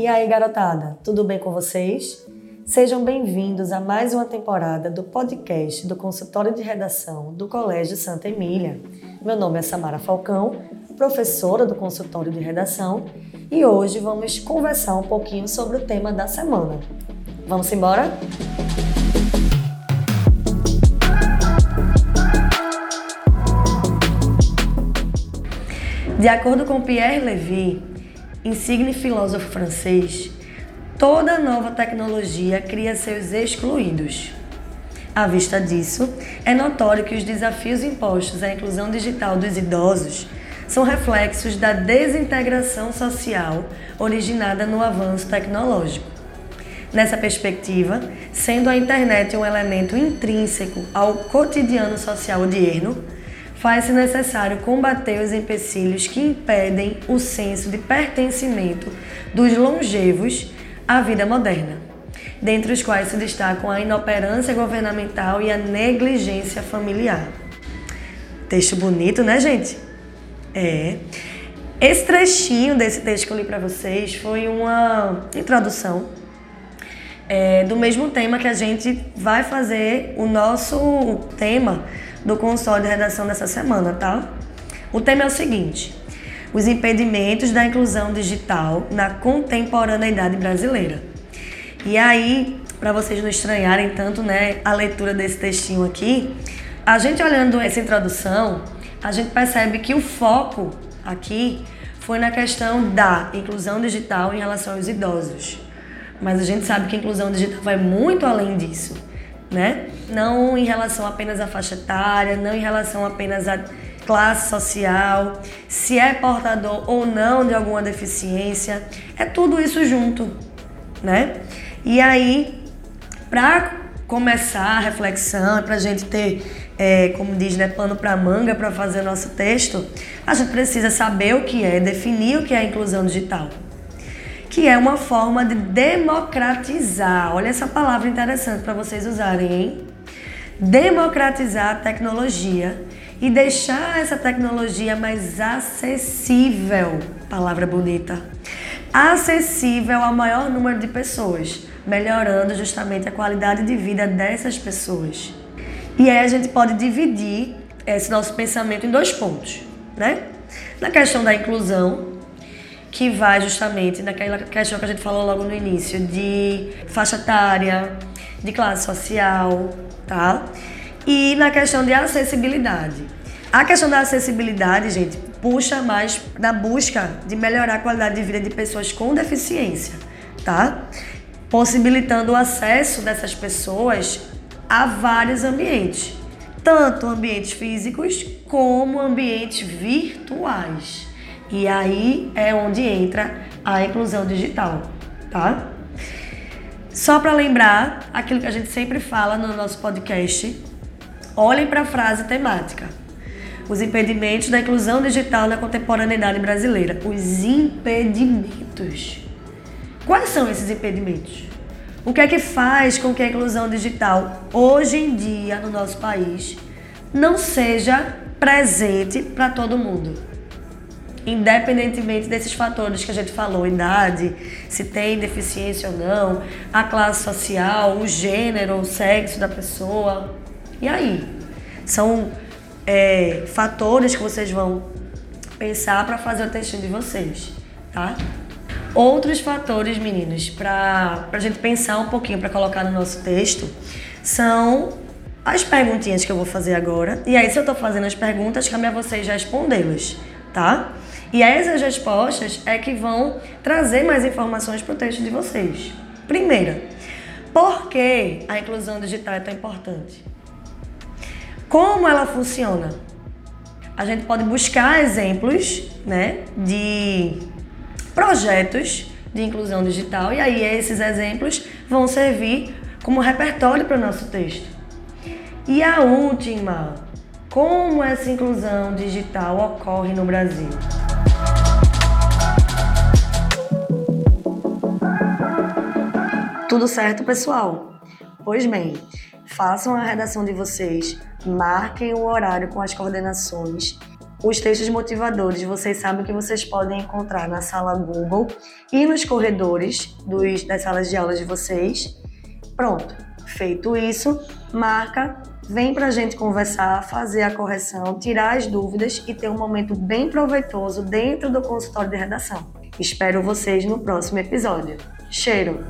E aí, garotada, tudo bem com vocês? Sejam bem-vindos a mais uma temporada do podcast do Consultório de Redação do Colégio Santa Emília. Meu nome é Samara Falcão, professora do Consultório de Redação, e hoje vamos conversar um pouquinho sobre o tema da semana. Vamos embora? De acordo com Pierre Levy, insigne filósofo francês, toda nova tecnologia cria seus excluídos. À vista disso, é notório que os desafios impostos à inclusão digital dos idosos são reflexos da desintegração social originada no avanço tecnológico. Nessa perspectiva, sendo a internet um elemento intrínseco ao cotidiano social odierno, faz-se necessário combater os empecilhos que impedem o senso de pertencimento dos longevos à vida moderna, dentre os quais se destacam a inoperância governamental e a negligência familiar. Texto bonito, né, gente? É. Esse trechinho desse texto que eu li para vocês foi uma introdução é, do mesmo tema que a gente vai fazer o nosso tema do consórcio de redação dessa semana, tá? O tema é o seguinte: os impedimentos da inclusão digital na contemporaneidade brasileira. E aí, para vocês não estranharem tanto, né, a leitura desse textinho aqui, a gente olhando essa introdução, a gente percebe que o foco aqui foi na questão da inclusão digital em relação aos idosos. Mas a gente sabe que a inclusão digital vai muito além disso né? Não em relação apenas à faixa etária, não em relação apenas à classe social, se é portador ou não de alguma deficiência, é tudo isso junto, né? E aí, para começar a reflexão, para a gente ter, é, como diz, né, pano para manga para fazer nosso texto, a gente precisa saber o que é, definir o que é inclusão digital que é uma forma de democratizar. Olha essa palavra interessante para vocês usarem, hein? Democratizar a tecnologia e deixar essa tecnologia mais acessível. Palavra bonita. Acessível ao maior número de pessoas, melhorando justamente a qualidade de vida dessas pessoas. E aí a gente pode dividir esse nosso pensamento em dois pontos, né? Na questão da inclusão, que vai justamente naquela questão que a gente falou logo no início, de faixa etária, de classe social, tá? E na questão de acessibilidade. A questão da acessibilidade, gente, puxa mais na busca de melhorar a qualidade de vida de pessoas com deficiência, tá? Possibilitando o acesso dessas pessoas a vários ambientes, tanto ambientes físicos como ambientes virtuais. E aí é onde entra a inclusão digital, tá? Só para lembrar aquilo que a gente sempre fala no nosso podcast, olhem para a frase temática. Os impedimentos da inclusão digital na contemporaneidade brasileira. Os impedimentos. Quais são esses impedimentos? O que é que faz com que a inclusão digital, hoje em dia, no nosso país, não seja presente para todo mundo? Independentemente desses fatores que a gente falou, idade, se tem deficiência ou não, a classe social, o gênero, o sexo da pessoa. E aí? São é, fatores que vocês vão pensar para fazer o textinho de vocês, tá? Outros fatores, meninos, para a gente pensar um pouquinho, para colocar no nosso texto, são as perguntinhas que eu vou fazer agora. E aí, se eu estou fazendo as perguntas, cabe a vocês respondê-las, tá? E essas respostas é que vão trazer mais informações para o texto de vocês. Primeira, por que a inclusão digital é tão importante? Como ela funciona? A gente pode buscar exemplos né, de projetos de inclusão digital e aí esses exemplos vão servir como repertório para o nosso texto. E a última, como essa inclusão digital ocorre no Brasil? Tudo certo, pessoal? Pois bem, façam a redação de vocês, marquem o horário com as coordenações Os textos motivadores, vocês sabem que vocês podem encontrar na sala Google e nos corredores dos, das salas de aulas de vocês. Pronto, feito isso, marca, vem para a gente conversar, fazer a correção, tirar as dúvidas e ter um momento bem proveitoso dentro do consultório de redação. Espero vocês no próximo episódio. Cheiro!